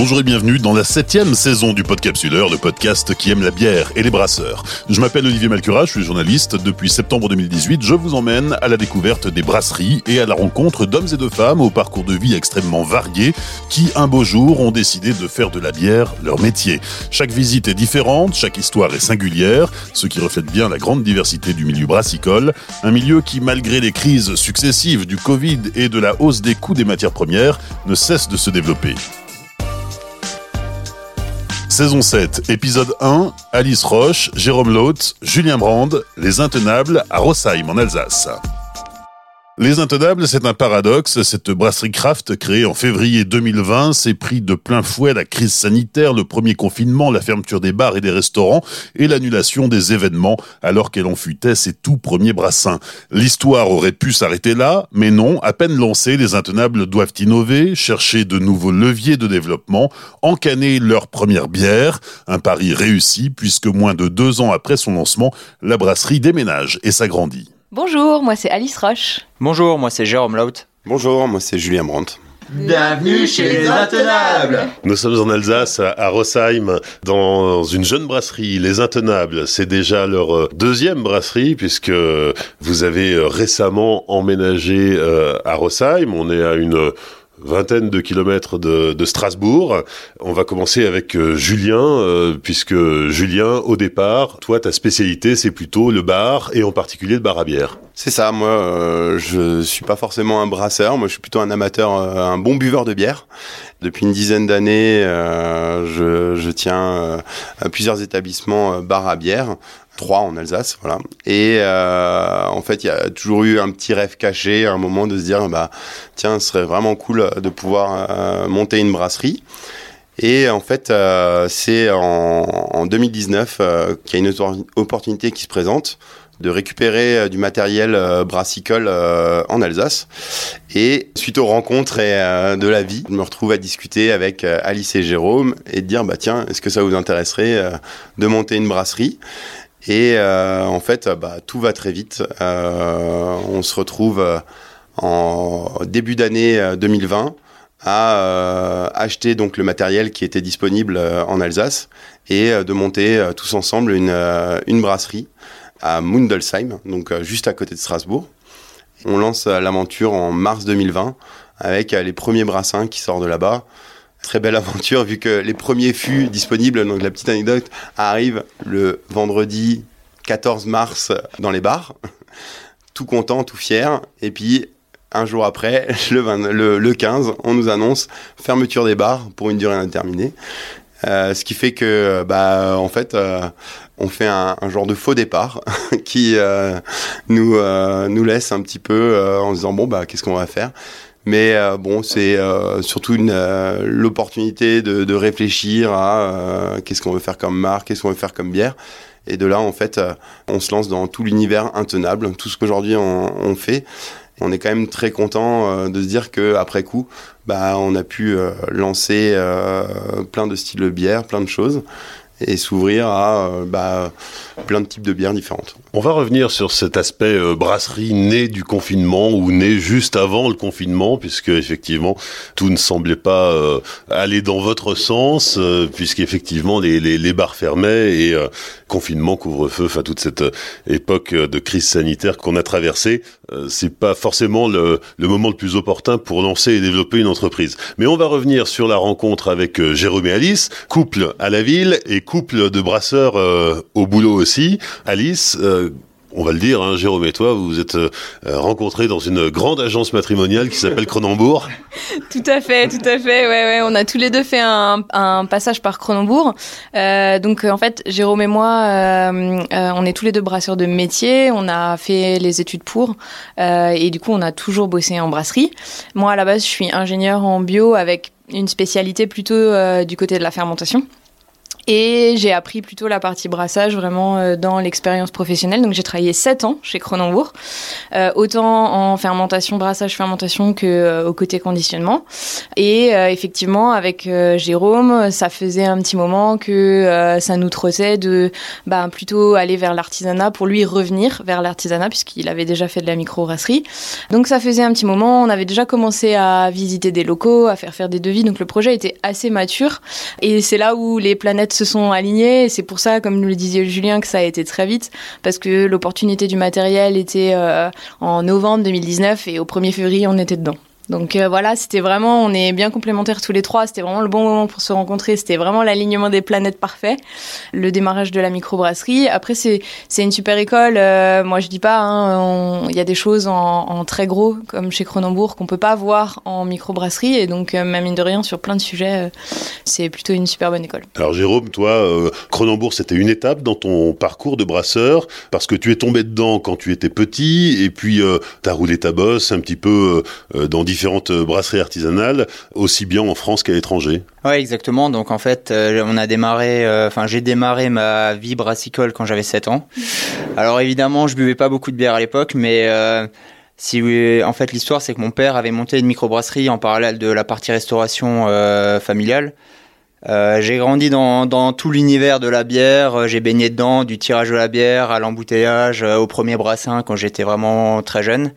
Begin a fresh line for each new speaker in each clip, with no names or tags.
Bonjour et bienvenue dans la septième saison du Podcapsuleur, le podcast qui aime la bière et les brasseurs. Je m'appelle Olivier Malcura, je suis journaliste. Depuis septembre 2018, je vous emmène à la découverte des brasseries et à la rencontre d'hommes et de femmes au parcours de vie extrêmement variés qui, un beau jour, ont décidé de faire de la bière leur métier. Chaque visite est différente, chaque histoire est singulière, ce qui reflète bien la grande diversité du milieu brassicole. Un milieu qui, malgré les crises successives du Covid et de la hausse des coûts des matières premières, ne cesse de se développer. Saison 7, épisode 1, Alice Roche, Jérôme Loth, Julien Brand, Les Intenables à Rossheim en Alsace. Les Intenables, c'est un paradoxe. Cette brasserie craft créée en février 2020 s'est pris de plein fouet la crise sanitaire, le premier confinement, la fermeture des bars et des restaurants et l'annulation des événements alors qu'elle en futait ses tout premiers brassins. L'histoire aurait pu s'arrêter là, mais non, à peine lancés, les Intenables doivent innover, chercher de nouveaux leviers de développement, encanner leur première bière, un pari réussi puisque moins de deux ans après son lancement, la brasserie déménage et s'agrandit.
Bonjour, moi c'est Alice Roche.
Bonjour, moi c'est Jérôme Laut.
Bonjour, moi c'est Julien Brandt.
Bienvenue chez les Intenables
Nous sommes en Alsace, à Rossheim, dans une jeune brasserie, Les Intenables. C'est déjà leur euh, deuxième brasserie, puisque vous avez euh, récemment emménagé euh, à Rossheim. On est à une vingtaine de kilomètres de, Strasbourg. On va commencer avec euh, Julien, euh, puisque Julien, au départ, toi, ta spécialité, c'est plutôt le bar, et en particulier le bar à bière.
C'est ça, moi, euh, je suis pas forcément un brasseur, moi je suis plutôt un amateur, un bon buveur de bière. Depuis une dizaine d'années, je, je, tiens à plusieurs établissements bar à bière en Alsace, voilà. Et euh, en fait, il y a toujours eu un petit rêve caché, un moment de se dire, bah tiens, ce serait vraiment cool de pouvoir euh, monter une brasserie. Et en fait, euh, c'est en, 2019 qu'il y a une opportunité qui se présente de récupérer du matériel brassicole en Alsace. Et suite aux rencontres et de la vie, je me retrouve à discuter avec Alice et Jérôme et de dire bah tiens, est-ce que ça vous intéresserait de monter une brasserie? Et euh, en fait, bah, tout va très vite. Euh, on se retrouve euh, en début d'année 2020 à acheter donc le matériel qui était disponible en Alsace et de monter tous ensemble une, une brasserie à Mundelsheim, donc juste à côté de Strasbourg. On lance l'aventure en mars 2020 avec les premiers brassins qui sortent de là-bas. Très belle aventure vu que les premiers fûts disponibles, donc la petite anecdote, arrivent le vendredi 14 mars dans les bars. Tout content, tout fier. Et puis, un jour après, le, le, 15, on nous annonce fermeture des bars pour une durée indéterminée. Euh, ce qui fait que, bah, en fait, euh, on fait un, genre de faux départ qui euh, nous, laisse un petit peu en disant bon, bah, qu'est-ce qu'on va faire? Mais euh, bon, c'est euh, surtout euh, l'opportunité de, réfléchir à qu'est-ce qu'on veut faire comme marque, qu'est-ce qu'on veut faire comme bière. Et de là, en fait, on se lance dans tout l'univers intenable, tout ce qu'aujourd'hui on, fait. On est quand même très content de se dire que après coup, bah, on a pu lancer plein de styles de bière, plein de choses et s'ouvrir à bah, plein de types de bières différentes.
On va revenir sur cet aspect euh, brasserie né du confinement ou né juste avant le confinement, puisque effectivement tout ne semblait pas euh, aller dans votre sens, puisqu'effectivement les, les, les, bars fermaient et confinement, couvre-feu, enfin toute cette époque de crise sanitaire qu'on a traversée, c'est pas forcément le, le, moment le plus opportun pour lancer et développer une entreprise. Mais on va revenir sur la rencontre avec Jérôme et Alice, couple à la ville et couple de brasseurs euh, au boulot aussi. Alice, euh, on va le dire, hein, Jérôme et toi, vous vous êtes euh, rencontrés dans une grande agence matrimoniale qui s'appelle Cronenbourg.
tout à fait, tout à fait. Ouais, ouais, on a tous les deux fait un, passage par Cronenbourg. donc en fait, Jérôme et moi, on est tous les deux brasseurs de métier. On a fait les études pour, et du coup, on a toujours bossé en brasserie. Moi, à la base, je suis ingénieur en bio avec une spécialité plutôt du côté de la fermentation. Et j'ai appris plutôt la partie brassage vraiment euh, dans l'expérience professionnelle. Donc j'ai travaillé 7 ans chez Cronenbourg, euh, autant en fermentation, brassage, fermentation que euh, au côté conditionnement. Et effectivement, avec Jérôme, ça faisait un petit moment que ça nous trottait de bah, plutôt aller vers l'artisanat pour lui revenir vers l'artisanat puisqu'il avait déjà fait de la microbrasserie. Donc ça faisait un petit moment, on avait déjà commencé à visiter des locaux, à faire faire des devis. Donc le projet était assez mature. Et c'est là où les planètes se sont alignés. C'est pour ça, comme nous le disait Julien, que ça a été très vite, parce que l'opportunité du matériel était euh, en novembre 2019 et au 1er février, on était dedans. Donc euh, voilà, c'était vraiment, on est bien complémentaires tous les trois, c'était vraiment le bon moment pour se rencontrer, c'était vraiment l'alignement des planètes parfait, le démarrage de la microbrasserie. Après, c'est, c'est une super école, euh, moi je dis pas, hein, il y a des choses en, très gros, comme chez Cronenbourg, qu'on peut pas voir en microbrasserie, et donc euh, même mine de rien, sur plein de sujets, c'est plutôt une super bonne école.
Alors Jérôme, toi, Cronenbourg, c'était une étape dans ton parcours de brasseur, parce que tu es tombé dedans quand tu étais petit, et puis tu as roulé ta bosse un petit peu dans différents différentes brasseries artisanales, aussi bien en France qu'à l'étranger.
Oui, exactement. Donc en fait, euh, on a démarré, euh, enfin j'ai démarré ma vie brassicole quand j'avais 7 ans. Alors évidemment, je buvais pas beaucoup de bière à l'époque, mais euh, si en fait l'histoire c'est que mon père avait monté une microbrasserie en parallèle de la partie restauration familiale. j'ai grandi dans, dans tout l'univers de la bière, j'ai baigné dedans, du tirage de la bière à l'embouteillage, au premier brassin quand j'étais vraiment très jeune.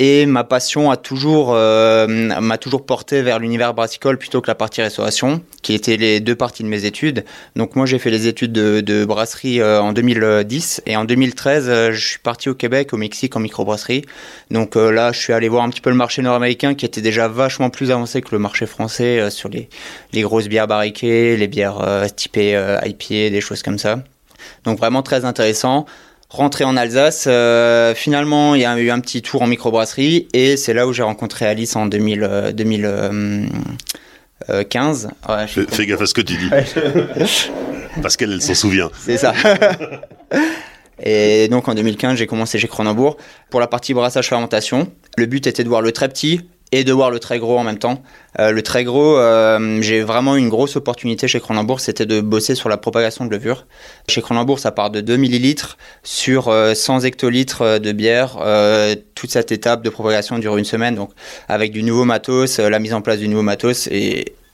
Et ma passion a toujours euh, m'a toujours porté vers l'univers brassicole plutôt que la partie restauration, qui étaient les deux parties de mes études. Donc moi j'ai fait les études de, de brasserie euh, en 2010 et en 2013 euh, je suis parti au Québec, au Mexique en microbrasserie. Donc là je suis allé voir un petit peu le marché nord-américain qui était déjà vachement plus avancé que le marché français sur les, les grosses bières barriquées, les bières typées IPA, des choses comme ça. Donc vraiment très intéressant rentré en Alsace. Euh, finalement, il y a eu un petit tour en microbrasserie et c'est là où j'ai rencontré Alice en 2000, 2015.
Euh, fais, gaffe à ce que tu dis. Parce qu'elle s'en souvient.
C'est ça. et donc en 2015, j'ai commencé chez Cronenbourg pour la partie brassage fermentation. Le but était de voir le très petit, et de voir le très gros en même temps. Euh, le très gros, euh, j'ai vraiment une grosse opportunité chez Cronenbourg, c'était de bosser sur la propagation de levure. Chez Cronenbourg, ça part de 2 millilitres sur 100 euh, hectolitres de bière. toute cette étape de propagation dure une semaine, donc avec du nouveau matos, la mise en place du nouveau matos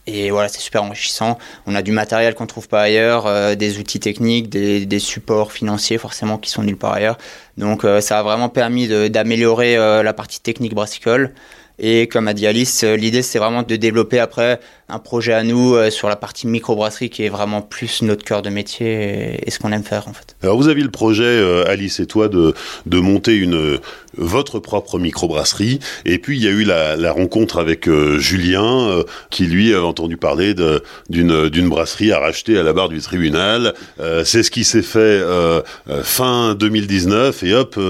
et voilà, c'est super enrichissant. On a du matériel qu'on ne trouve pas ailleurs, des outils techniques, des, supports financiers forcément qui sont nulle part ailleurs. Donc ça a vraiment permis d'améliorer la partie technique brassicole. Et comme a dit Alice, euh, l'idée c'est vraiment de développer après un projet à nous euh, sur la partie microbrasserie qui est vraiment plus notre cœur de métier et, ce qu'on aime faire en fait.
Alors vous aviez le projet, euh, Alice et toi, de, de monter une, votre propre microbrasserie. Et puis il y a eu la, rencontre avec Julien qui lui a entendu parler d'une brasserie à racheter à la barre du tribunal. c'est ce qui s'est fait fin 2019 et hop,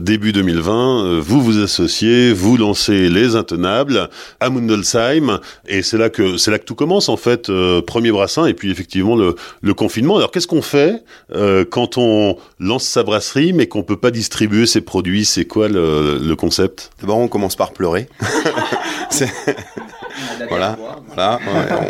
début 2020, vous vous associez, vous lancez les Intenables à Mundelsheim, et c'est là que c'est là que tout commence en fait. Euh, premier brassin, et puis effectivement le, le confinement. Alors qu'est-ce qu'on fait euh, quand on lance sa brasserie, mais qu'on peut pas distribuer ses produits? C'est quoi le, le concept?
D'abord, on commence par pleurer. voilà, voilà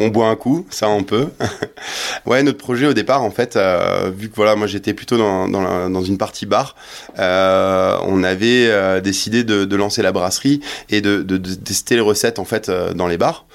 on boit un coup, ça on peut. ouais, notre projet au départ, en fait, euh, vu que voilà, moi j'étais plutôt dans, dans, une partie bar, euh, on avait euh, décidé de, lancer la brasserie et de, tester les recettes en fait dans les bars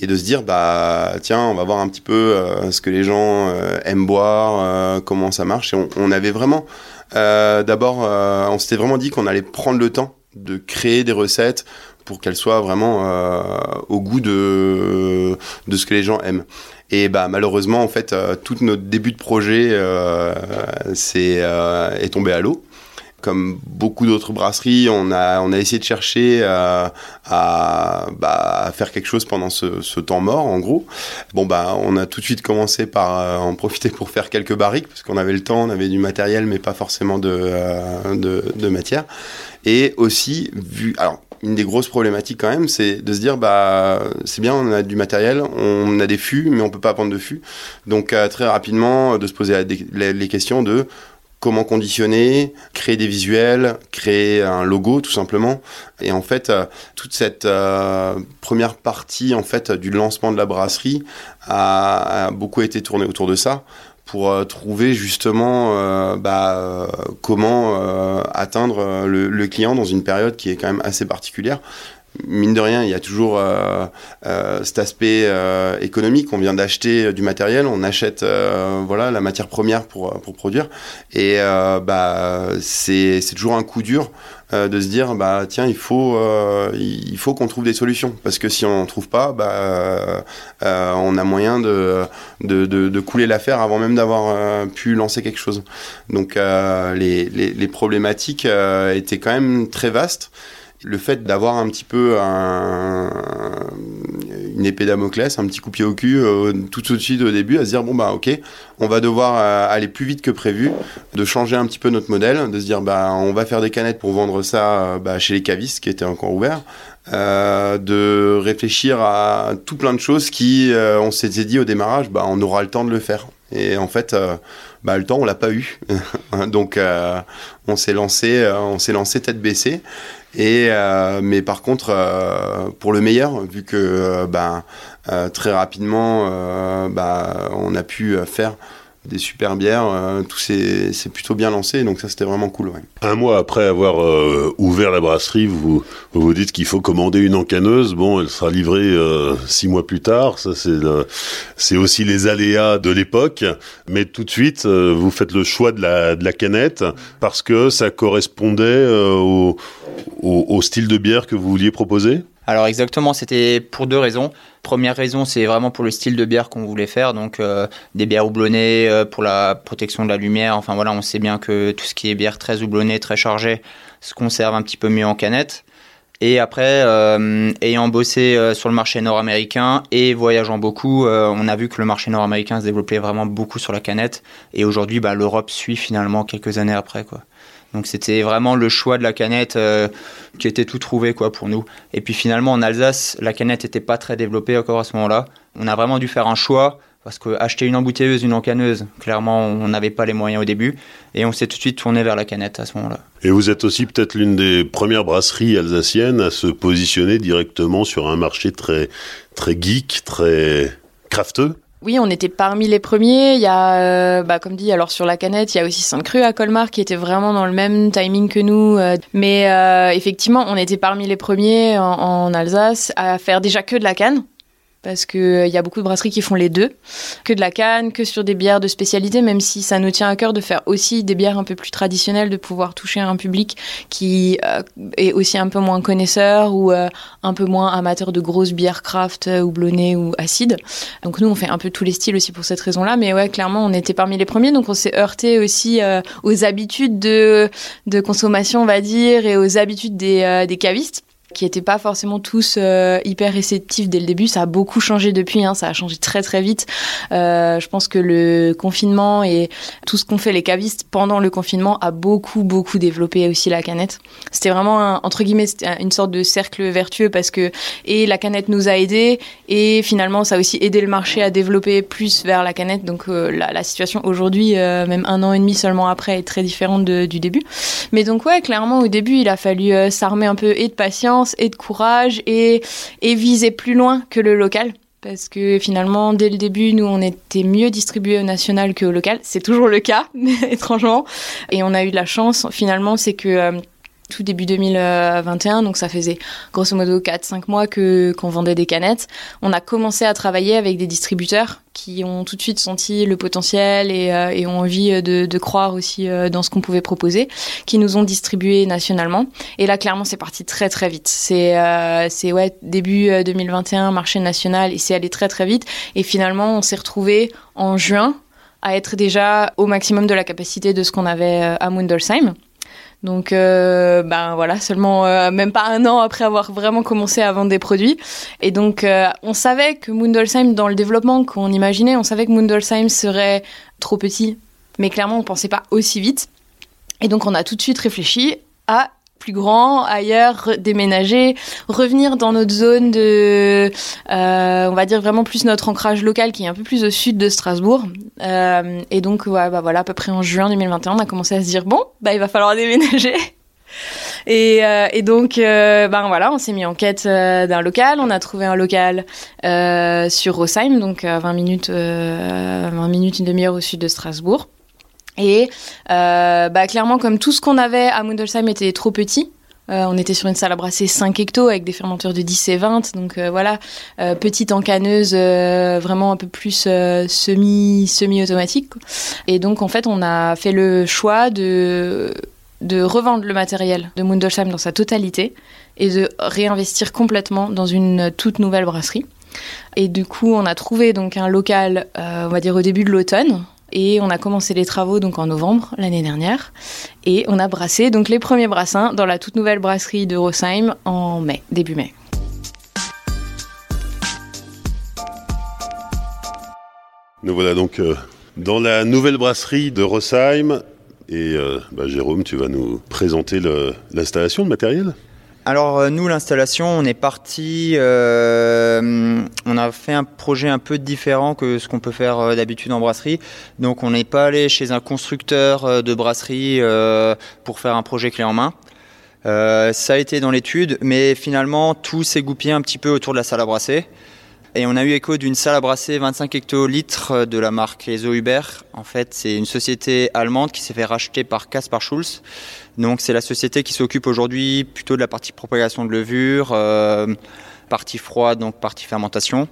et de se dire bah tiens on va voir un petit peu ce que les gens aiment boire, comment ça marche. Et on avait vraiment d'abord, on s'était vraiment dit qu'on allait prendre le temps de créer des recettes pour qu'elle soit vraiment euh, au goût de, de ce que les gens aiment. Et bah, malheureusement, en fait, euh, tout notre début de projet euh, est, euh, est tombé à l'eau comme beaucoup d'autres brasseries, on a, on a essayé de chercher à, bah, à faire quelque chose pendant ce, ce, temps mort, en gros. Bon, bah, on a tout de suite commencé par en profiter pour faire quelques barriques, parce qu'on avait le temps, on avait du matériel, mais pas forcément de, de, de matière. Et aussi, vu, alors, une des grosses problématiques quand même, c'est de se dire bah c'est bien, on a du matériel, on a des fûts, mais on peut pas prendre de fûts. Donc euh, très rapidement, de se poser les questions de comment conditionner, créer des visuels, créer un logo tout simplement. Et en fait, euh, toute cette euh, première partie en fait du lancement de la brasserie a, beaucoup été tournée autour de ça pour euh, trouver justement bah, comment atteindre le, client dans une période qui est quand même assez particulière mine de rien, il y a toujours euh, euh, cet aspect euh, économique. On vient d'acheter du matériel, on achète voilà la matière première pour pour produire, et bah c'est c'est toujours un coup dur de se dire bah tiens il faut il faut qu'on trouve des solutions parce que si on n'en trouve pas bah on a moyen de de, de, de couler l'affaire avant même d'avoir pu lancer quelque chose. Donc les, les, les problématiques étaient quand même très vastes le fait d'avoir un petit peu un, une épée Damoclès, un petit coup pied au cul euh, tout, de suite au début, à se dire bon bah ok, on va devoir euh, aller plus vite que prévu, de changer un petit peu notre modèle, de se dire bah on va faire des canettes pour vendre ça euh, bah, chez les cavistes qui étaient encore ouverts, de réfléchir à tout plein de choses qui on s'était dit au démarrage bah on aura le temps de le faire. Et en fait, bah, le temps, on l'a pas eu. Donc, on s'est lancé, on s'est lancé tête baissée. Et euh, mais par contre, euh, pour le meilleur, vu que euh, ben, très rapidement, ben, on a pu faire des super bières, tout s'est plutôt bien lancé, donc ça c'était vraiment cool.
Un mois après avoir ouvert la brasserie, vous vous, dites qu'il faut commander une encaneuse. Bon, elle sera livrée six mois plus tard. Ça c'est c'est aussi les aléas de l'époque. Mais tout de suite, vous faites le choix de la de la canette parce que ça correspondait au au, style de bière que vous vouliez proposer?
Alors exactement, c'était pour deux raisons. Première raison, c'est vraiment pour le style de bière qu'on voulait faire, donc euh, des bières houblonnées euh, pour la protection de la lumière. Enfin voilà, on sait bien que tout ce qui est bière très houblonnée, très chargée, se conserve un petit peu mieux en canette. Et après, euh, ayant bossé sur le marché nord-américain et voyageant beaucoup, on a vu que le marché nord-américain se développait vraiment beaucoup sur la canette. Et aujourd'hui, bah, l'Europe suit finalement quelques années après. Quoi. Donc c'était vraiment le choix de la canette euh, qui était tout trouvé quoi pour nous. Et puis finalement en Alsace, la canette n'était pas très développée encore à ce moment-là. On a vraiment dû faire un choix parce que acheter une embouteilleuse, une encaneuse, clairement on n'avait pas les moyens au début et on s'est tout de suite tourné vers la canette à ce moment-là.
Et vous êtes aussi peut-être l'une des premières brasseries alsaciennes à se positionner directement sur un marché très très geek, très crafteux.
Oui, on était parmi les premiers. Il y a, euh, bah, comme dit, alors sur la canette, il y a aussi Sainte-Cru à Colmar qui était vraiment dans le même timing que nous. Euh. mais euh, effectivement, on était parmi les premiers en, Alsace à faire déjà que de la canne parce qu'il euh, y a beaucoup de brasseries qui font les deux, que de la canne, que sur des bières de spécialité, même si ça nous tient à cœur de faire aussi des bières un peu plus traditionnelles, de pouvoir toucher un public qui euh, est aussi un peu moins connaisseur ou euh, un peu moins amateur de grosses bières craft, houblonnées ou acides. Donc nous, on fait un peu tous les styles aussi pour cette raison-là, mais ouais, clairement, on était parmi les premiers, donc on s'est heurté aussi aux habitudes de, de consommation, on va dire, et aux habitudes des, des cavistes qui n'étaient pas forcément tous euh, hyper réceptifs dès le début. Ça a beaucoup changé depuis, hein, ça a changé très très vite. Euh, je pense que le confinement et tout ce qu'ont fait les cavistes pendant le confinement a beaucoup beaucoup développé aussi la canette. C'était vraiment entre guillemets une sorte de cercle vertueux parce que et la canette nous a aidés et finalement ça a aussi aidé le marché à développer plus vers la canette. Donc euh, la, situation aujourd'hui, même un an et demi seulement après, est très différente du début. Mais donc ouais, clairement au début il a fallu s'armer un peu et de patience et de courage et, et viser plus loin que le local. Parce que finalement, dès le début, nous, on était mieux distribués au national qu'au local. C'est toujours le cas, étrangement. Et on a eu de la chance, finalement, c'est que euh, tout début 2021, donc ça faisait grosso modo 4-5 mois que qu'on vendait des canettes. On a commencé à travailler avec des distributeurs qui ont tout de suite senti le potentiel et, euh, ont envie de, croire aussi euh, dans ce qu'on pouvait proposer, qui nous ont distribué nationalement. Et là, clairement, c'est parti très très vite. C'est euh, ouais début 2021, marché national, et c'est allé très très vite. Et finalement, on s'est retrouvé en juin à être déjà au maximum de la capacité de ce qu'on avait à Mundelsheim. Donc, euh, ben voilà, seulement euh, même pas un an après avoir vraiment commencé à vendre des produits. Et donc, euh, on savait que Mundelsheim, dans le développement qu'on imaginait, on savait que Mundelsheim serait trop petit, mais clairement, on pensait pas aussi vite. Et donc, on a tout de suite réfléchi à plus grand, ailleurs, déménager, revenir dans notre zone de, euh, on va dire vraiment plus notre ancrage local qui est un peu plus au sud de Strasbourg. Euh, et donc, ouais, bah voilà, à peu près en juin 2021, on a commencé à se dire bon, bah il va falloir déménager. Et, euh, et donc, euh, ben voilà, on s'est mis en quête d'un local. On a trouvé un local sur Rosheim, donc à 20 minutes, 20 minutes, une demi-heure au sud de Strasbourg. Et bah, clairement, comme tout ce qu'on avait à Mundelsheim était trop petit, euh, on était sur une salle à brasser 5 hectos avec des fermenteurs de 10 et 20. Donc euh, voilà, euh, petite encaneuse vraiment un peu plus semi, semi-automatique. Et donc en fait, on a fait le choix de, de revendre le matériel de Mundelsheim dans sa totalité et de réinvestir complètement dans une toute nouvelle brasserie. Et du coup, on a trouvé donc un local, on va dire au début de l'automne, et on a commencé les travaux donc en novembre l'année dernière. Et on a brassé donc les premiers brassins dans la toute nouvelle brasserie de Rosheim en mai, début mai.
Nous voilà donc euh, dans la nouvelle brasserie de Rosheim et euh, bah, Jérôme, tu vas nous présenter l'installation de matériel?
Alors euh, nous, l'installation, on est parti, euh, on a fait un projet un peu différent que ce qu'on peut faire euh, d'habitude en brasserie. Donc on n'est pas allé chez un constructeur de brasserie pour faire un projet clé en main. ça a été dans l'étude, mais finalement tout s'est goupillé un petit peu autour de la salle à brasser. Et on a eu écho d'une salle à brasser 25 hectolitres de la marque Ezo Huber. En fait, c'est une société allemande qui s'est fait racheter par Kaspar Schulz. Donc, c'est la société qui s'occupe aujourd'hui plutôt de la partie propagation de levure, euh, partie froide, donc partie fermentation.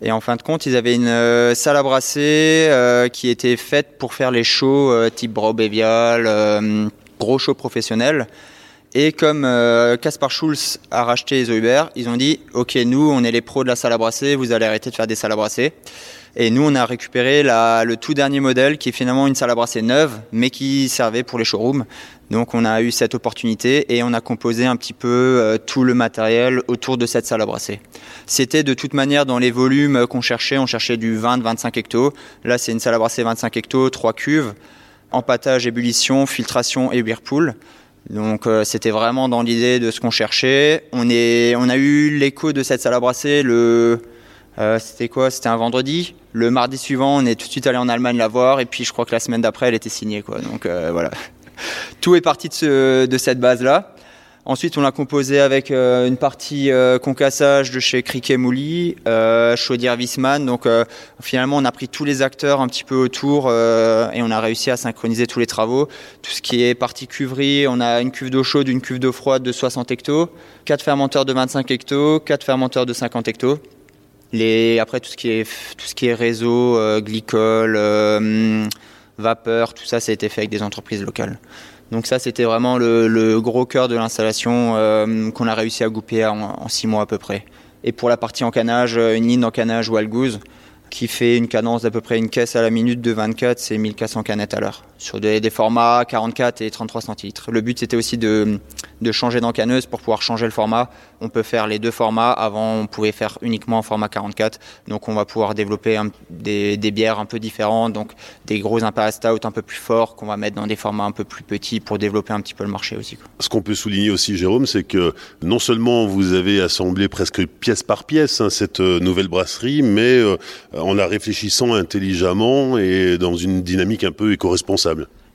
Et en fin de compte, ils avaient une euh, salle à brasser euh, qui était faite pour faire les shows type Braubevial, gros shows professionnels. Et comme Caspar euh, Schulz a racheté Zoiber, ils ont dit Ok, nous, on est les pros de la salle à brasser, vous allez arrêter de faire des salles à brasser. Et nous, on a récupéré le tout dernier modèle qui est finalement une salle à brasser neuve, mais qui servait pour les showrooms. Donc, on a eu cette opportunité et on a composé un petit peu euh, tout le matériel autour de cette salle à brasser. C'était de toute manière dans les volumes qu'on cherchait. On cherchait du 20-25 hectos. Là, c'est une salle à brasser 25 hectos, 3 cuves, empattage, ébullition, filtration et whirlpool. Donc euh, c'était vraiment dans l'idée de ce qu'on cherchait. On, est, on a eu l'écho de cette salle à brasser le... Euh, c'était quoi? C'était un vendredi. Le mardi suivant, on est tout de suite allé en Allemagne la voir. Et puis je crois que la semaine d'après, elle était signée. Quoi. Donc euh, voilà. Tout est parti de, ce, de cette base-là. Ensuite, on l'a composé avec euh, une partie euh, concassage de chez Criquet Mouli, euh, Chaudière. Donc, euh, finalement, on a pris tous les acteurs un petit peu autour et on a réussi à synchroniser tous les travaux. Tout ce qui est partie cuverie, on a une cuve d'eau chaude, une cuve d'eau froide de 60 hectos, quatre fermenteurs de 25 hectos, quatre fermenteurs de 50 hectos. Après, tout ce qui est, tout ce qui est réseau, glycol, vapeur, tout ça, ça a été fait avec des entreprises locales. Donc ça, c'était vraiment le, gros cœur de l'installation euh, qu'on a réussi à gouper en, six mois à peu près. Et pour la partie encanage, euh, une ligne d'encanage Walgoose qui fait une cadence d'à peu près une caisse à la minute de 24, c'est 1400 canettes à l'heure, sur des, formats 44 et 33 centilitres. Le but c'était aussi de, de changer d'encaneuse pour pouvoir changer le format. On peut faire les deux formats, avant on pouvait faire uniquement en format 44, donc on va pouvoir développer des, des, bières un peu différentes, donc des gros Imperial Stout un peu plus forts qu'on va mettre dans des formats un peu plus petits pour développer un petit peu le marché aussi.
Ce qu'on peut souligner aussi Jérôme, c'est que non seulement vous avez assemblé presque pièce par pièce hein, cette euh, nouvelle brasserie, mais euh, en la réfléchissant intelligemment et dans une dynamique un peu éco-responsable.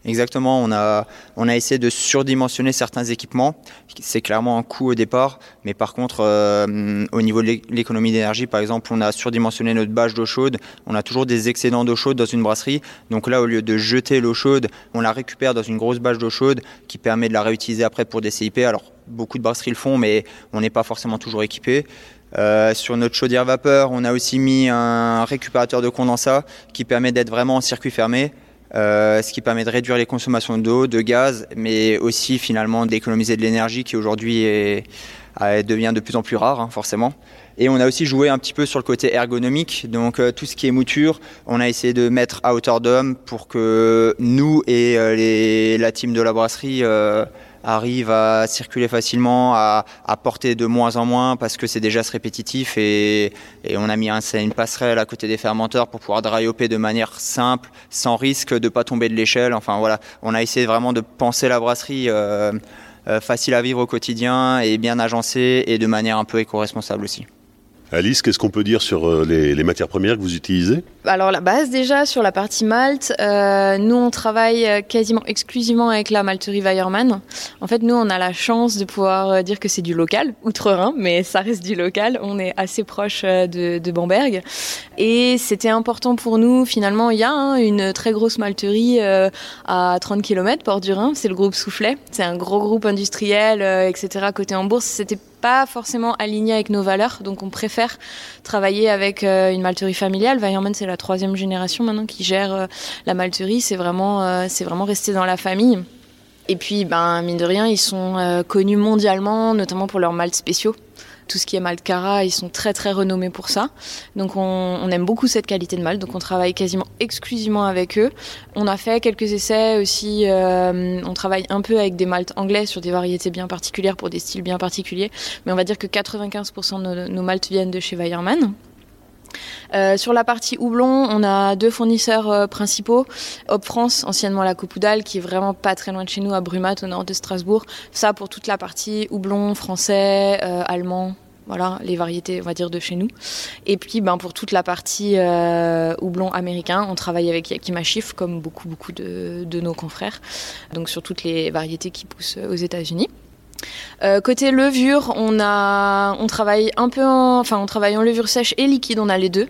Exactement, on a, on a essayé de surdimensionner certains équipements. C'est clairement un coût au départ, mais par contre, euh, au niveau de l'économie d'énergie, par exemple, on a surdimensionné notre bâche d'eau chaude. On a toujours des excédents d'eau chaude dans une brasserie. Donc là, au lieu de jeter l'eau chaude, on la récupère dans une grosse bâche d'eau chaude qui permet de la réutiliser après pour des CIP. Alors, beaucoup de brasseries le font, mais on n'est pas forcément toujours équipé. Euh, sur notre chaudière vapeur, on a aussi mis un récupérateur de condensat qui permet d'être vraiment en circuit fermé. Euh, ce qui permet de réduire les consommations d'eau, de gaz, mais aussi finalement d'économiser de l'énergie qui aujourd'hui devient de plus en plus rare, hein, forcément. Et on a aussi joué un petit peu sur le côté ergonomique, donc euh, tout ce qui est mouture, on a essayé de mettre à hauteur d'homme pour que nous et euh, la team de la brasserie arrive à circuler facilement, à, porter de moins en moins parce que c'est déjà répétitif et, et, on a mis un, une passerelle à côté des fermenteurs pour pouvoir dry de manière simple, sans risque de pas tomber de l'échelle. Enfin voilà, on a essayé vraiment de penser la brasserie euh, facile à vivre au quotidien et bien agencé et de manière un peu éco-responsable aussi.
Alice, qu'est-ce qu'on peut dire sur euh, les, matières premières que vous utilisez?
Alors la base déjà sur la partie malt, euh, nous on travaille euh, quasiment exclusivement avec la malterie Weiermann. En fait nous on a la chance de pouvoir dire que c'est du local, outre-Rhin, mais ça reste du local. On est assez proche de, Bamberg et c'était important pour nous finalement. Il y a hein, une très grosse malterie à 30 km port du Rhin, c'est le groupe Soufflet. C'est un gros groupe industriel, etc. Côté en bourse, c'était pas forcément aligné avec nos valeurs, donc on préfère travailler avec euh, une malterie familiale. Weiermann, c'est la troisième génération maintenant qui gère euh, la malterie. C'est vraiment, euh, c'est vraiment resté dans la famille. Et puis, ben, mine de rien, ils sont connus mondialement, notamment pour leurs maltes spéciaux tout ce qui est malt Cara, ils sont très très renommés pour ça. Donc on, aime beaucoup cette qualité de malt, donc on travaille quasiment exclusivement avec eux. On a fait quelques essais aussi, euh, on travaille un peu avec des maltes anglais sur des variétés bien particulières pour des styles bien particuliers, mais on va dire que 95% de nos, nos maltes viennent de chez Weiermann. Euh, sur la partie houblon, on a deux fournisseurs euh, principaux. Hop France, anciennement la Copoudal, qui est vraiment pas très loin de chez nous, à Brumat, au nord de Strasbourg. Ça pour toute la partie houblon français, euh, allemand, voilà, les variétés, on va dire, de chez nous. Et puis, ben, pour toute la partie houblon américain, on travaille avec Yakima Chief, comme beaucoup, beaucoup de, nos confrères. Donc, sur toutes les variétés qui poussent aux États-Unis. Euh, côté levure, on travaille un peu, en, enfin, on travaille en levure sèche et liquide. On a les deux.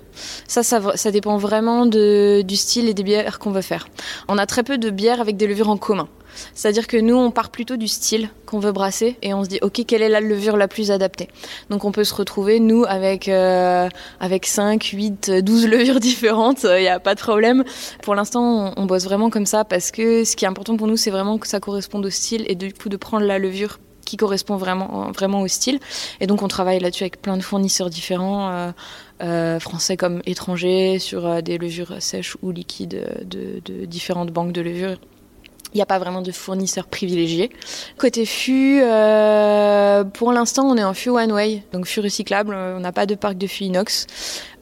Ça, ça, dépend vraiment du style et des bières qu'on veut faire. On a très peu de bières avec des levures en commun. C'est-à-dire que nous, on part plutôt du style qu'on veut brasser et on se dit, ok, quelle est la levure la plus adaptée? Donc on peut se retrouver, nous, avec, euh, avec 5, 8, 12 levures différentes, il n'y a pas de problème. Pour l'instant, on, on bosse vraiment comme ça parce que ce qui est important pour nous, c'est vraiment que ça corresponde au style et du coup de prendre la levure qui correspond vraiment, vraiment au style. Et donc on travaille là-dessus avec plein de fournisseurs différents, euh, euh, français comme étrangers, sur euh, des levures sèches ou liquides de, différentes banques de levures. Il n'y a pas vraiment de fournisseurs privilégiés. Côté fût, euh, pour l'instant, on est en fût one way, donc fût recyclable. On n'a pas de parc de fût inox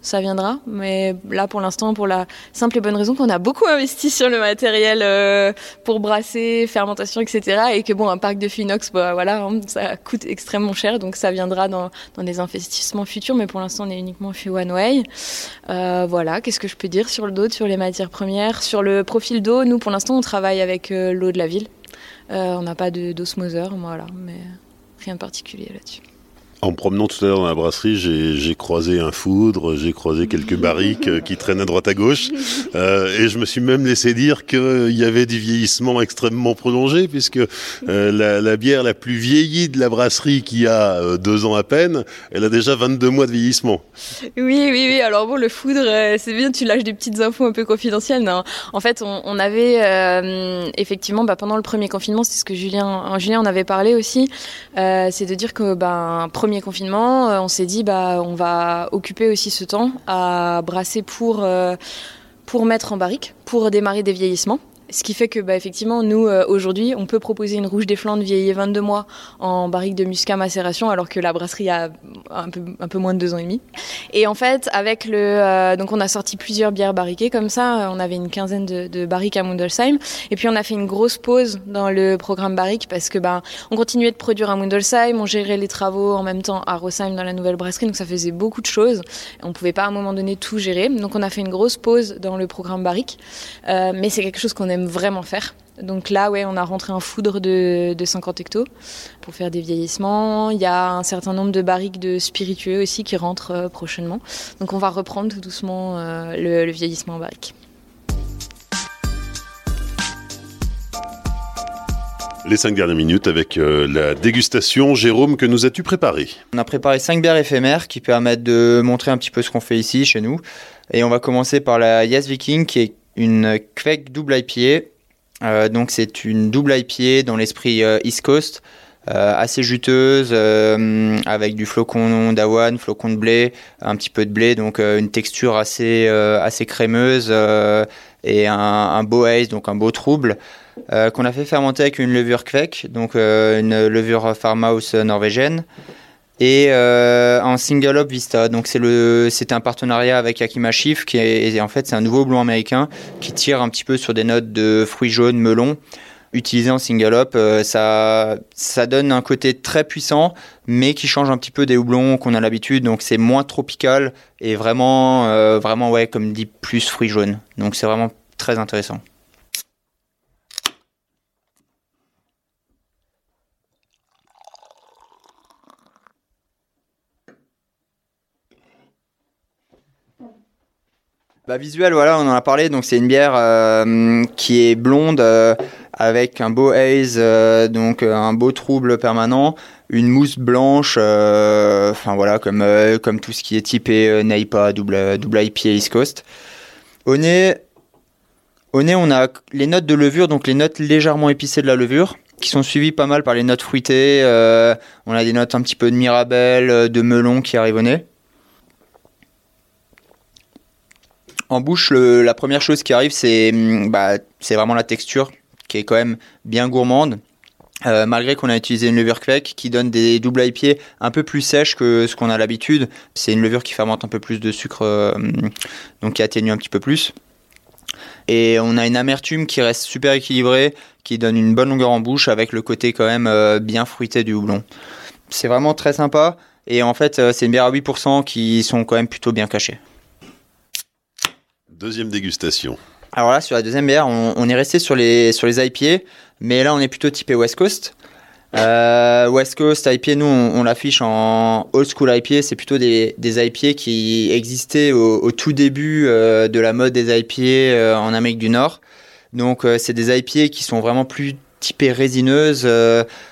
ça viendra. Mais là, pour l'instant, pour la simple et bonne raison qu'on a beaucoup investi sur le matériel euh, pour brasser, fermentation, etc. Et que bon, un parc de Finox, bah, voilà, hein, ça coûte extrêmement cher, donc ça viendra dans, dans des investissements futurs. Mais pour l'instant, on est uniquement fait one way. Euh, voilà, qu'est-ce que je peux dire sur le dos, sur les matières premières, sur le profil d'eau? Nous, pour l'instant, on travaille avec euh, l'eau de la ville. on n'a pas d'osmoseur, voilà, mais rien de particulier là-dessus.
En promenant tout à l'heure dans la brasserie, j'ai croisé un foudre, j'ai croisé quelques barriques euh, qui traînaient à droite à gauche, euh, et je me suis même laissé dire qu'il y avait du vieillissement extrêmement prolongé, puisque euh, la, bière la plus vieillie de la brasserie, qui a euh, deux ans à peine, elle a déjà 22 mois de vieillissement.
Oui, oui, oui. Alors bon, le foudre, euh, c'est bien, tu lâches des petites infos un peu confidentielles. En fait, on, avait effectivement, bah, pendant le premier confinement, c'est ce que Julien, Julien en avait parlé aussi, c'est de dire que ben, confinement, euh, on s'est dit bah on va occuper aussi ce temps à brasser pour euh, pour mettre en barrique, pour démarrer des vieillissements. Ce qui fait que, bah, effectivement, nous, euh, aujourd'hui, on peut proposer une rouge des Flandres vieillie 22 mois en barrique de muscat macération, alors que la brasserie a un peu, moins de deux ans et demi. Et en fait, avec le, euh, donc on a sorti plusieurs bières barriquées comme ça. On avait une quinzaine de, de barriques à Mundelsheim. Et puis on a fait une grosse pause dans le programme barrique parce que, bah, on continuait de produire à Mundelsheim, on gérait les travaux en même temps à Rosheim dans la nouvelle brasserie, donc ça faisait beaucoup de choses. On pouvait pas à un moment donné tout gérer. Donc on a fait une grosse pause dans le programme barrique. Euh, mais c'est quelque chose qu'on aime vraiment faire. Donc là, ouais, on a rentré un foudre de, de 50 hectos pour faire des vieillissements. Il y a un certain nombre de barriques de spiritueux aussi qui rentrent euh, prochainement. Donc on va reprendre tout doucement euh, le, le, vieillissement en barrique.
Les cinq dernières minutes avec euh, la dégustation. Jérôme, que nous as-tu préparé?
On a préparé cinq bières éphémères qui permettent de montrer un petit peu ce qu'on fait ici, chez nous. Et on va commencer par la Yes Viking, qui est une Quake double IPA. Euh, donc c'est une double IPA dans l'esprit euh, East Coast, euh, assez juteuse, euh, avec du flocon d'avoine, flocon de blé, un petit peu de blé, donc une texture assez, assez crémeuse et un, un, beau haze, donc un beau trouble. qu'on a fait fermenter avec une levure Quake, donc une levure farmhouse norvégienne et euh, en single hop vista. Donc c'est le c'était un partenariat avec Yakima Chief qui est en fait c'est un nouveau blond américain qui tire un petit peu sur des notes de fruits jaunes melon. utilisé en single hop, ça, ça donne un côté très puissant, mais qui change un petit peu des houblons qu'on a l'habitude. Donc c'est moins tropical et vraiment, vraiment ouais, comme dit, plus fruits jaunes. Donc c'est vraiment très intéressant. Bah, visuel, voilà, on en a parlé. Donc, c'est une bière euh, qui est blonde euh, avec un beau haze, euh, donc un beau trouble permanent, une mousse blanche, enfin voilà, comme, comme tout ce qui est typé Naipa, double, double IPA East Coast. Au nez, au nez, on a les notes de levure, donc les notes légèrement épicées de la levure, qui sont suivies pas mal par les notes fruitées. on a des notes un petit peu de mirabelle, de melon qui arrivent au nez. En bouche, la première chose qui arrive, c'est mm, bah, vraiment la texture qui est quand même bien gourmande. Euh, malgré qu'on a utilisé une levure Quake qui donne des doubles IPA un peu plus sèches que ce qu'on a l'habitude. C'est une levure qui fermente un peu plus de sucre, euh, donc qui atténue un petit peu plus. Et on a une amertume qui reste super équilibrée, qui donne une bonne longueur en bouche avec le côté quand même euh, bien fruité du houblon. C'est vraiment très sympa. Et en fait, c'est une bière à 8% qui sont quand même plutôt bien cachées.
Deuxième dégustation.
Alors là, sur la deuxième bière, on, est resté sur les, sur les IPA, mais là, on est plutôt typé West Coast. Euh, West Coast IPA, nous, on, l'affiche en old school IPA. C'est plutôt des, des IPA qui existaient au, tout début euh, de la mode des IPA euh, en Amérique du Nord. Donc, c'est des IPA qui sont vraiment plus typées résineuses,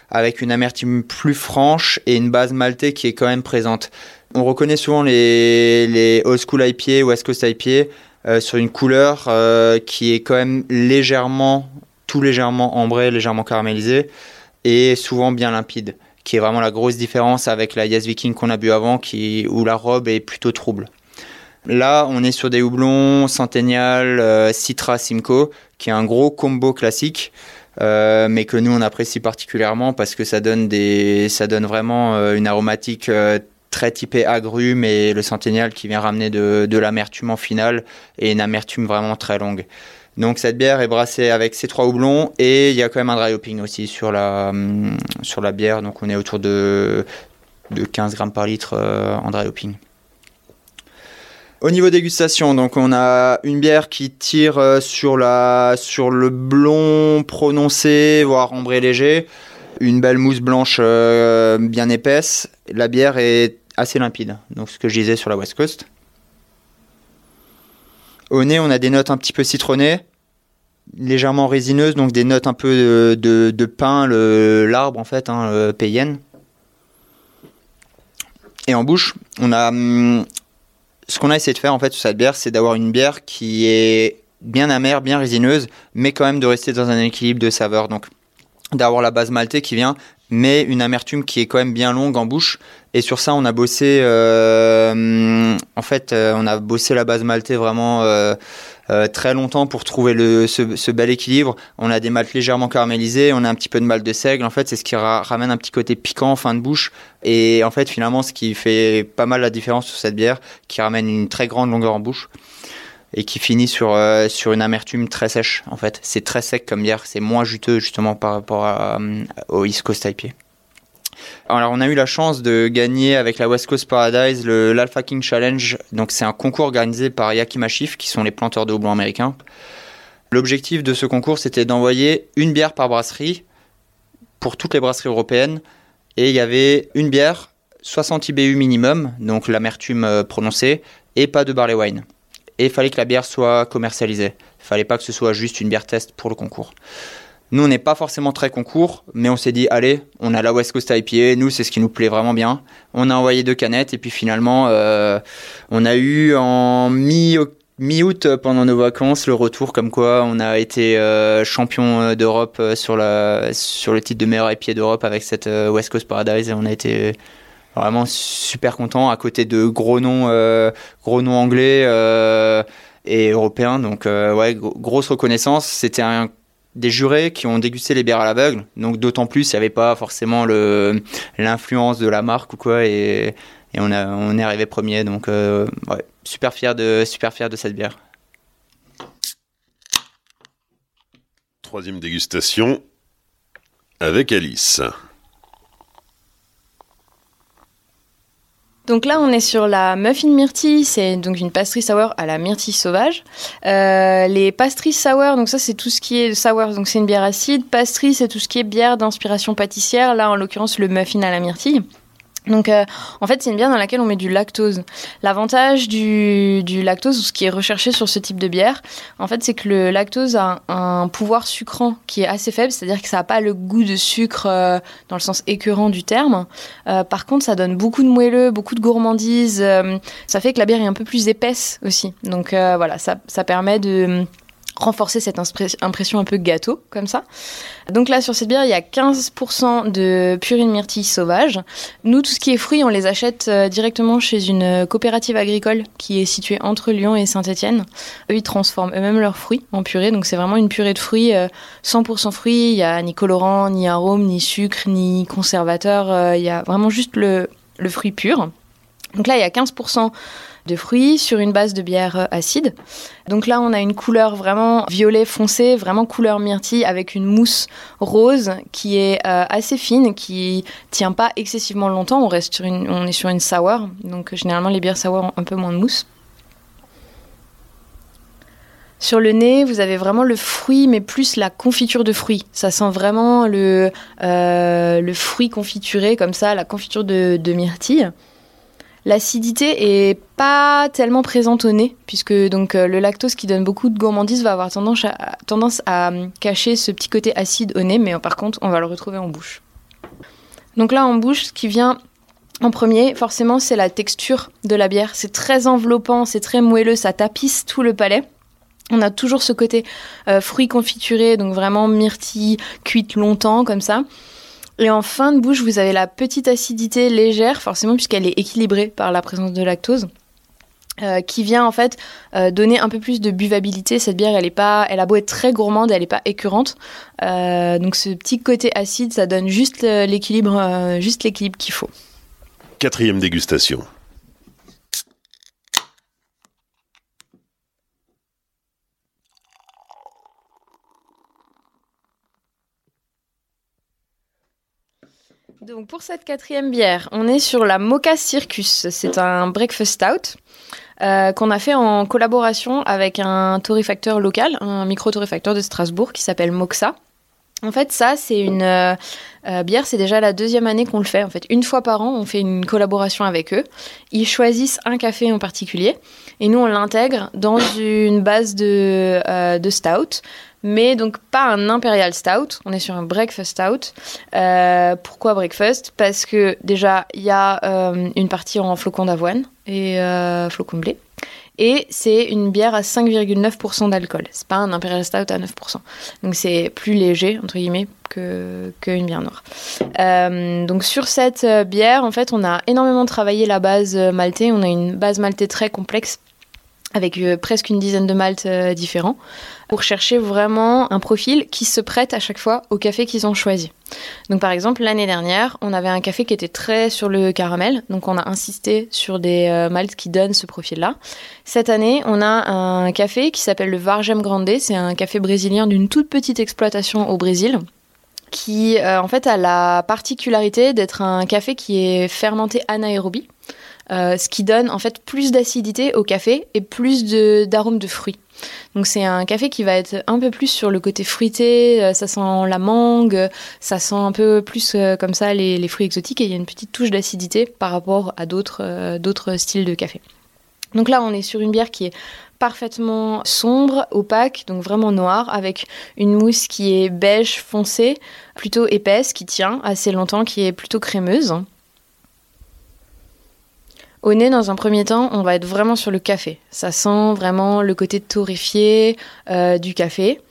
avec une amertume plus franche et une base maltée qui est quand même présente. On reconnaît souvent les, les old school IPA, West Coast IPA sur une couleur euh, qui est quand même légèrement, tout légèrement ambré, légèrement caramélisé et souvent bien limpide, qui est vraiment la grosse différence avec la Yes Viking qu'on a bu avant, qui, où la robe est plutôt trouble. Là, on est sur des houblons Centennial, euh, Citra, Simcoe, qui est un gros combo classique. mais que nous on apprécie particulièrement parce que ça donne des ça donne vraiment une aromatique très typé agrumes et le centennial qui vient ramener de, de l'amertume en finale et une amertume vraiment très longue. Donc cette bière est brassée avec ces trois houblons et il y a quand même un dry hopping aussi sur la, hum, sur la bière. Donc on est autour de, de 15 grammes par litre euh, en dry hopping. Au niveau dégustation, donc on a une bière qui tire euh, sur, la, sur le blond prononcé, voire ombré léger une belle mousse blanche euh, bien épaisse. La bière est assez limpide, donc ce que je disais sur la West Coast. Au nez, on a des notes un petit peu citronnées, légèrement résineuses, donc des notes un peu de, de, pain, l'arbre en fait, hein, payenne. Et en bouche, on a hum, ce qu'on a essayé de faire en fait sur cette bière, c'est d'avoir une bière qui est bien amère, bien résineuse, mais quand même de rester dans un équilibre de saveur. Donc d'avoir la base maltée qui vient, mais une amertume qui est quand même bien longue en bouche. Et sur ça, on a bossé, euh, en fait, euh, on a bossé la base maltée vraiment euh, très longtemps pour trouver ce, bel équilibre. On a des maltes légèrement caramélisées, on a un petit peu de malt de seigle. En fait, c'est ce qui ramène un petit côté piquant en fin de bouche. Et en fait, finalement, ce qui fait pas mal la différence sur cette bière, qui ramène une très grande longueur en bouche et qui finit sur, euh, sur une amertume très sèche en fait. C'est très sec comme bière, c'est moins juteux justement par rapport euh, au East Coast IPA. Alors on a eu la chance de gagner avec la West Coast Paradise le l'Alpha King Challenge. Donc c'est un concours organisé par Yakima Chief qui sont les planteurs de houblon américains. L'objectif de ce concours c'était d'envoyer une bière par brasserie pour toutes les brasseries européennes et il y avait une bière 60 IBU minimum, donc l'amertume euh, prononcée et pas de barley wine et il fallait que la bière soit commercialisée. Il fallait pas que ce soit juste une bière test pour le concours. Nous, on n'est pas forcément très concours, mais on s'est dit, allez, on a la West Coast IPA, nous, c'est ce qui nous plaît vraiment bien. On a envoyé deux canettes, et puis finalement, euh, on a eu en mi mi-août pendant nos vacances le retour comme quoi on a été euh, champion d'Europe sur sur le titre de meilleur IPA d'Europe avec cette euh, West Coast Paradise et on a été vraiment super content à côté de gros noms, euh, anglais euh, et européens. Donc euh, ouais, grosse reconnaissance. C'était des jurés qui ont dégusté les bières à l'aveugle, donc d'autant plus il n'y avait pas forcément l'influence de la marque ou quoi, et, et on, a, on est arrivé premier, donc ouais, super fier de super fier de cette bière.
Troisième dégustation, avec Alice.
Donc là, on est sur la muffin myrtille, c'est donc une pastry sour à la myrtille sauvage. Euh, les pastries sour, donc ça c'est tout ce qui est sour, donc c'est une bière acide. Pastry, c'est tout ce qui est bière d'inspiration pâtissière. Là, en l'occurrence, le muffin à la myrtille. Donc, euh, en fait, c'est une bière dans laquelle on met du lactose. L'avantage du, lactose, ou ce qui est recherché sur ce type de bière, en fait, c'est que le lactose a un pouvoir sucrant qui est assez faible, c'est-à-dire que ça n'a pas le goût de sucre euh, dans le sens écœurant du terme. Euh, par contre, ça donne beaucoup de moelleux, beaucoup de gourmandise. Ça fait que la bière est un peu plus épaisse aussi. Donc voilà, ça permet de renforcer cette impression un peu gâteau, comme ça. Donc là, sur cette bière, il y a 15% de purine myrtille sauvage. Nous, tout ce qui est fruits, on les achète euh, directement chez une coopérative agricole qui est située entre Lyon et Saint-Étienne. Eux, ils transforment eux-mêmes leurs fruits en purée. Donc c'est vraiment une purée de fruits, 100% euh, fruits. Il n'y a ni colorant, ni arôme, ni sucre, ni conservateur. Euh, il y a vraiment juste le fruit pur. Donc là, il y a 15% de fruits sur une base de bière acide. Donc là, on a une couleur vraiment violet foncé, vraiment couleur myrtille, avec une mousse rose qui est euh, assez fine, qui tient pas excessivement longtemps. On, reste sur une, on est sur une sour, donc généralement les bières sour ont un peu moins de mousse. Sur le nez, vous avez vraiment le fruit, mais plus la confiture de fruits. Ça sent vraiment le, euh, le fruit confituré, comme ça, la confiture de, de myrtille. L'acidité est pas tellement présente au nez, puisque euh, le lactose qui donne beaucoup de gourmandise va avoir tendance à, tendance à euh, cacher ce petit côté acide au nez, mais par contre on va le retrouver en bouche. Donc là en bouche, ce qui vient en premier, forcément, c'est la texture de la bière. C'est très enveloppant, c'est très moelleux, ça tapisse tout le palais. On a toujours ce côté euh, fruits confiturés, donc vraiment myrtille cuite longtemps comme ça. Et en fin de bouche, vous avez la petite acidité légère, forcément, puisqu'elle est équilibrée par la présence de lactose. Euh, qui vient en fait euh, donner un peu plus de buvabilité. Cette bière, elle est pas, elle a beau être très gourmande, elle n'est pas écœurante. Euh, donc ce petit côté acide, ça donne juste l'équilibre, juste l'équilibre qu'il faut.
Quatrième dégustation.
Donc pour cette quatrième bière, on est sur la Mocha Circus. C'est un breakfast stout euh, qu'on a fait en collaboration avec un torréfacteur local, un micro-torréfacteur de Strasbourg qui s'appelle Moxa. En fait, ça, c'est une euh, euh, bière, c'est déjà la deuxième année qu'on le fait. En fait, une fois par an, on fait une collaboration avec eux. Ils choisissent un café en particulier et nous, on l'intègre dans une base de, euh, de stout mais donc pas un imperial stout, on est sur un breakfast stout. Euh, pourquoi breakfast? Parce que déjà, il y a euh, une partie en flocons d'avoine et euh, flocons de blé. Et c'est une bière à 5,9% d'alcool. C'est pas un imperial stout à 9%. Donc c'est plus léger, entre guillemets, qu'une bière noire. Euh, donc sur cette bière, en fait, on a énormément travaillé la base maltée. On a une base maltée très complexe avec euh, presque une dizaine de maltes euh, différents, pour chercher vraiment un profil qui se prête à chaque fois au café qu'ils ont choisi. Donc par exemple, l'année dernière, on avait un café qui était très sur le caramel, donc on a insisté sur des euh, maltes qui donnent ce profil-là. Cette année, on a un café qui s'appelle le Vargem Grande, c'est un café brésilien d'une toute petite exploitation au Brésil qui en fait a la particularité d'être un café qui est fermenté anaérobie. Euh, ce qui donne en fait plus d'acidité au café et plus d'arômes de, fruits. Donc c'est un café qui va être un peu plus sur le côté fruité, euh, ça sent la mangue, ça sent un peu plus euh, comme ça les, fruits exotiques et il y a une petite touche d'acidité par rapport à d'autres styles de café. Donc là on est sur une bière qui est parfaitement sombre, opaque, donc vraiment noire, avec une mousse qui est beige foncé, plutôt épaisse, qui tient assez longtemps, qui est plutôt crémeuse. Au nez, dans un premier temps, on va être vraiment sur le café. Ça sent vraiment le côté torréfié euh, du café.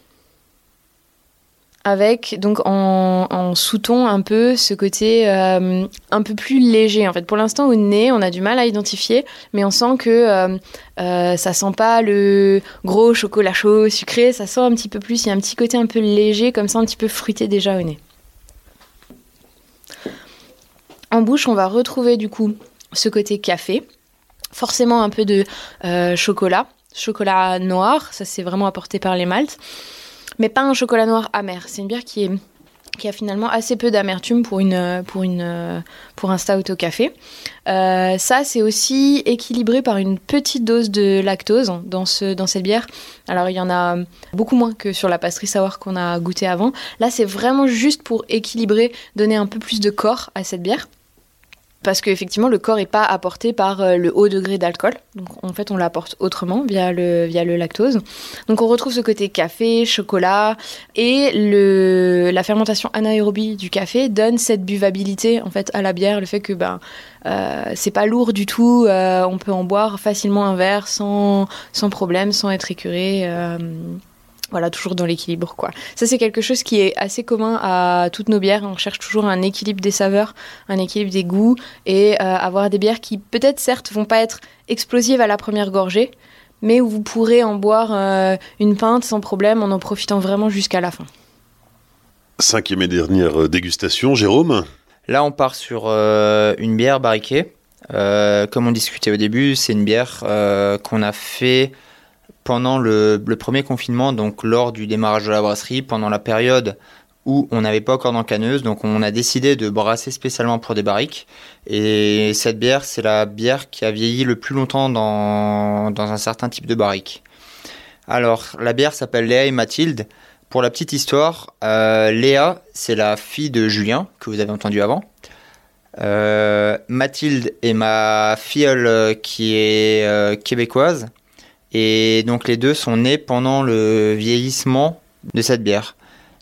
Avec donc en, sous-ton un peu ce côté euh, un peu plus léger. En fait, pour l'instant, au nez, on a du mal à identifier, mais on sent que euh, ça sent pas le gros chocolat chaud sucré. Ça sent un petit peu plus. Il y a un petit côté un peu léger, comme ça, un petit peu fruité déjà au nez. En bouche, on va retrouver du coup ce côté café, forcément un peu de euh, chocolat, chocolat noir, ça c'est vraiment apporté par les maltes, mais pas un chocolat noir amer. C'est une bière qui est qui a finalement assez peu d'amertume pour, une, pour, une, pour un stout au café. Euh, ça, c'est aussi équilibré par une petite dose de lactose dans, ce, dans cette bière. Alors, il y en a beaucoup moins que sur la pastry sour qu'on a goûté avant. Là, c'est vraiment juste pour équilibrer, donner un peu plus de corps à cette bière parce qu'effectivement le corps n'est pas apporté par euh, le haut degré d'alcool. Donc en fait on l'apporte autrement via le, via le lactose. Donc on retrouve ce côté café, chocolat et le, la fermentation anaérobie du café donne cette buvabilité en fait à la bière, le fait que ben euh, c'est pas lourd du tout, euh, on peut en boire facilement un verre sans, sans problème, sans être écuré. Voilà, toujours dans l'équilibre, quoi. Ça, c'est quelque chose qui est assez commun à toutes nos bières. On cherche toujours un équilibre des saveurs, un équilibre des goûts et euh, avoir des bières qui, peut-être, certes, vont pas être explosives à la première gorgée, mais où vous pourrez en boire euh, une pinte sans problème en en profitant vraiment jusqu'à la fin.
Cinquième et dernière euh, dégustation, Jérôme?
Là, on part sur une bière barriquée. comme on discutait au début, c'est une bière qu'on a fait pendant le, premier confinement, donc lors du démarrage de la brasserie, pendant la période où on n'avait pas encore d'encaneuse, donc on a décidé de brasser spécialement pour des barriques. Et cette bière, c'est la bière qui a vieilli le plus longtemps dans, un certain type de barrique. Alors, la bière s'appelle Léa et Mathilde. Pour la petite histoire, euh, Léa, c'est la fille de Julien, que vous avez entendu avant. Euh, Mathilde est ma filleule qui est euh, québécoise. Et donc les deux sont nés pendant le vieillissement de cette bière.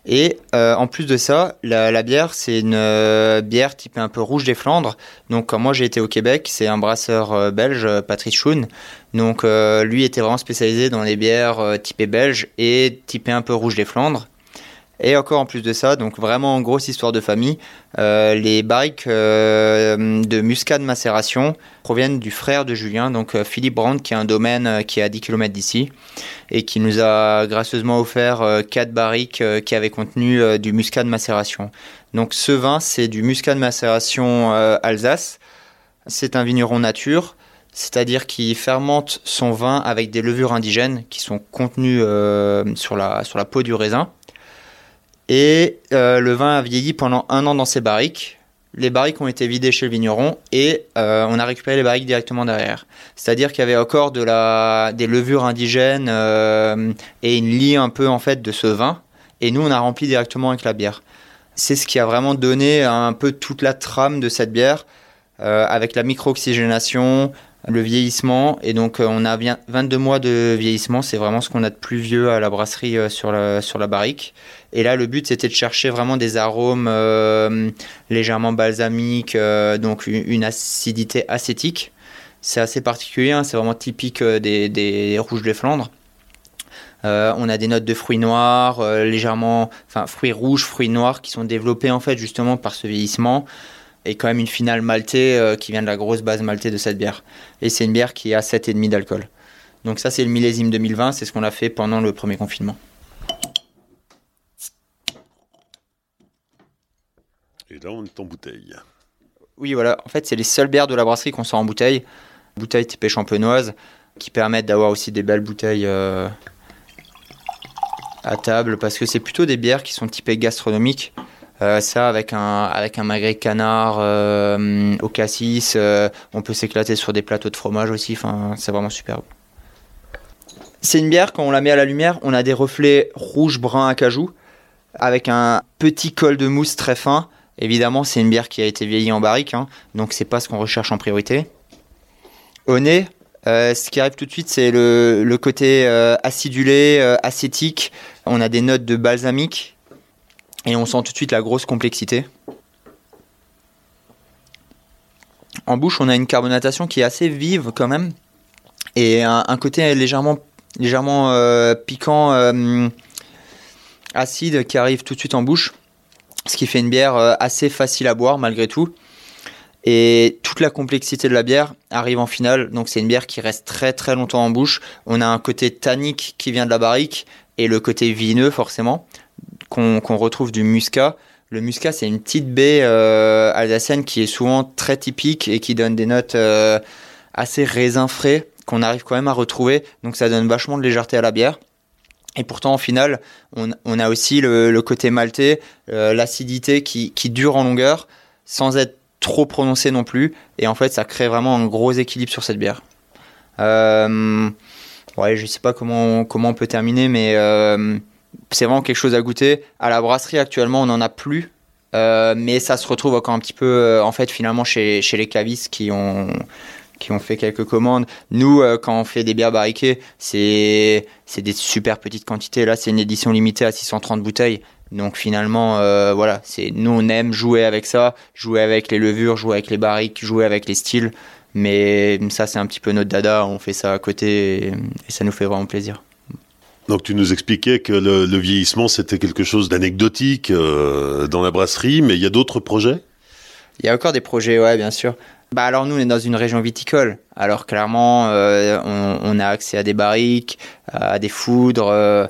Et euh, en plus de ça, la, bière, c'est une euh, bière typée un peu rouge des Flandres. Donc quand moi j'ai été au Québec, c'est un brasseur euh, belge, Patrice Schoen. Donc lui était vraiment spécialisé dans les bières typées belges et typées un peu rouge des Flandres. Et encore en plus de ça, donc vraiment grosse histoire de famille, euh, les barriques euh, de muscade macération proviennent du frère de Julien, donc euh, Philippe Brandt, qui a un domaine qui est à 10 km d'ici, et qui nous a gracieusement offert quatre barriques qui avaient contenu du muscade macération. Donc ce vin, c'est du muscade macération Alsace. C'est un vigneron nature, c'est-à-dire qu'il fermente son vin avec des levures indigènes qui sont contenues sur, la, sur la peau du raisin. Et euh, le vin a vieilli pendant un an dans ses barriques. Les barriques ont été vidées chez le vigneron et euh, on a récupéré les barriques directement derrière. C'est-à-dire qu'il y avait encore de la, des levures indigènes euh, et une lie un peu en fait de ce vin. Et nous, on a rempli directement avec la bière. C'est ce qui a vraiment donné un peu toute la trame de cette bière, avec la micro-oxygénation, le vieillissement. Et donc, on a bien 22 mois de vieillissement. C'est vraiment ce qu'on a de plus vieux à la brasserie sur, la, sur la barrique. Et là, le but, c'était de chercher vraiment des arômes euh, légèrement balsamiques, euh, donc une, acidité acétique. C'est assez particulier, hein, c'est vraiment typique euh, des, rouges de Flandre. on a des notes de fruits noirs, légèrement, enfin fruits rouges, fruits noirs, qui sont développés en fait justement par ce vieillissement et quand même une finale maltée qui vient de la grosse base maltée de cette bière. Et c'est une bière qui a 7,5 d'alcool. Donc ça c'est le millésime 2020, c'est ce qu'on a fait pendant le premier confinement.
Et là, on est en bouteille.
Oui, voilà. En fait, c'est les seules bières de la brasserie qu'on sort en bouteille. Bouteilles typées champenoises, qui permettent d'avoir aussi des belles bouteilles euh, à table, parce que c'est plutôt des bières qui sont typées gastronomiques. Euh, ça, avec un, avec un magret canard euh, au cassis, on peut s'éclater sur des plateaux de fromage aussi. Enfin, c'est vraiment superbe. C'est une bière, quand on la met à la lumière, on a des reflets rouge-brun à cajou, avec un petit col de mousse très fin Évidemment, c'est une bière qui a été vieillie en barrique, hein, donc c'est pas ce qu'on recherche en priorité. Au nez, euh, ce qui arrive tout de suite, c'est le, côté euh, acidulé, euh, acétique. On a des notes de balsamique et on sent tout de suite la grosse complexité. En bouche, on a une carbonatation qui est assez vive quand même et un, un côté légèrement, légèrement piquant, acide qui arrive tout de suite en bouche ce qui fait une bière euh, assez facile à boire malgré tout. Et toute la complexité de la bière arrive en finale, donc c'est une bière qui reste très très longtemps en bouche. On a un côté tannique qui vient de la barrique et le côté vineux forcément, qu'on retrouve du muscat. Le muscat, c'est une petite baie euh, alsacienne qui est souvent très typique et qui donne des notes euh, assez raisin frais qu'on arrive quand même à retrouver. Donc ça donne vachement de légèreté à la bière. Et pourtant, au final, on, on a aussi le, côté maltais, euh, l'acidité qui, dure en longueur, sans être trop prononcé non plus. Et en fait, ça crée vraiment un gros équilibre sur cette bière. Euh, ouais, je sais pas comment, comment on peut terminer, mais euh, c'est vraiment quelque chose à goûter. À la brasserie, actuellement, on n'en a plus. Euh, mais ça se retrouve encore un petit peu, en fait, finalement, chez, chez les cavistes qui ont, qui ont fait quelques commandes. Nous, euh, quand on fait des bières barriquées, c'est c'est des super petites quantités. Là, c'est une édition limitée à 630 bouteilles. Donc finalement, euh, voilà, c'est nous on aime jouer avec ça, jouer avec les levures, jouer avec les barriques, jouer avec les styles. Mais ça, c'est un petit peu notre dada. On fait ça à côté et, et ça nous fait vraiment plaisir.
Donc tu nous expliquais que le, le vieillissement c'était quelque chose d'anecdotique euh, dans la brasserie, mais il y a d'autres projets?
Il y a encore des projets, ouais, bien sûr. Bah alors nous, on est dans une région viticole. Alors clairement, euh, on, a accès à des barriques, à des foudres. euh,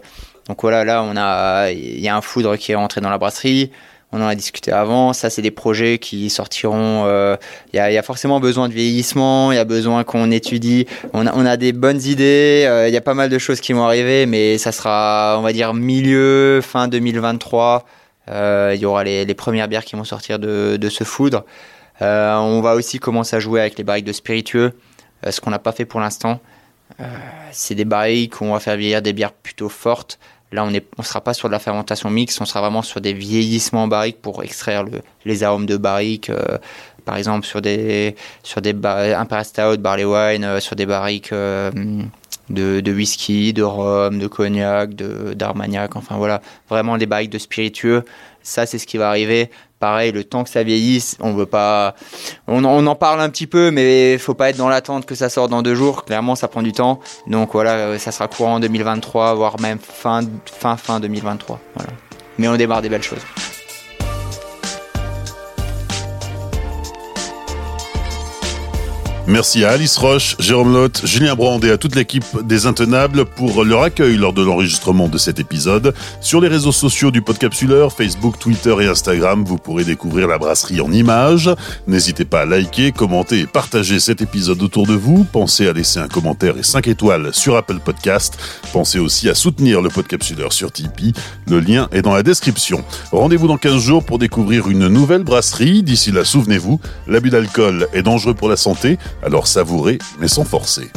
donc voilà, là, on a, il y a un foudre qui est rentré dans la brasserie. On en a discuté avant. Ça, c'est des projets qui sortiront. euh, Il y, a, forcément besoin de vieillissement. Il y a besoin qu'on étudie. On a, des bonnes idées. Il y a pas mal de choses qui vont arriver, mais ça sera, on va dire, milieu, fin 2023. Euh, il y aura les, premières bières qui vont sortir de ce foudre. Euh, on va aussi commencer à jouer avec les barriques de spiritueux, euh, ce qu'on n'a pas fait pour l'instant. Euh, c'est des barriques où on va faire vieillir des bières plutôt fortes. Là, on ne sera pas sur de la fermentation mixte, on sera vraiment sur des vieillissements en barrique pour extraire le- les arômes de barrique. par exemple, sur des, sur des Imperial Stout, Barley Wine, sur des barriques de, whisky, de rhum, de cognac, d'armagnac. Enfin voilà, vraiment des barriques de spiritueux. Ça, c'est ce qui va arriver. Pareil, le temps que ça vieillisse, on veut pas. On, on en parle un petit peu, mais faut pas être dans l'attente que ça sorte dans deux jours. Clairement, ça prend du temps. Donc voilà, euh, ça sera courant en 2023, voire même fin fin fin 2023. Voilà. Mais on démarre des belles choses.
Merci à Alice Roche, Jérôme Lotte, Julien Brand et à toute l'équipe des Intenables pour leur accueil lors de l'enregistrement de cet épisode. Sur les réseaux sociaux du Podcapsuleur, Facebook, Twitter et Instagram, vous pourrez découvrir la brasserie en images. N'hésitez pas à liker, commenter et partager cet épisode autour de vous. Pensez à laisser un commentaire et 5 étoiles sur Apple Podcast. Pensez aussi à soutenir le Podcapsuleur sur Tipeee. Le lien est dans la description. Rendez-vous dans 15 jours pour découvrir une nouvelle brasserie. D'ici là, souvenez-vous, l'abus d'alcool est dangereux pour la santé, alors savourez mais sans forcer.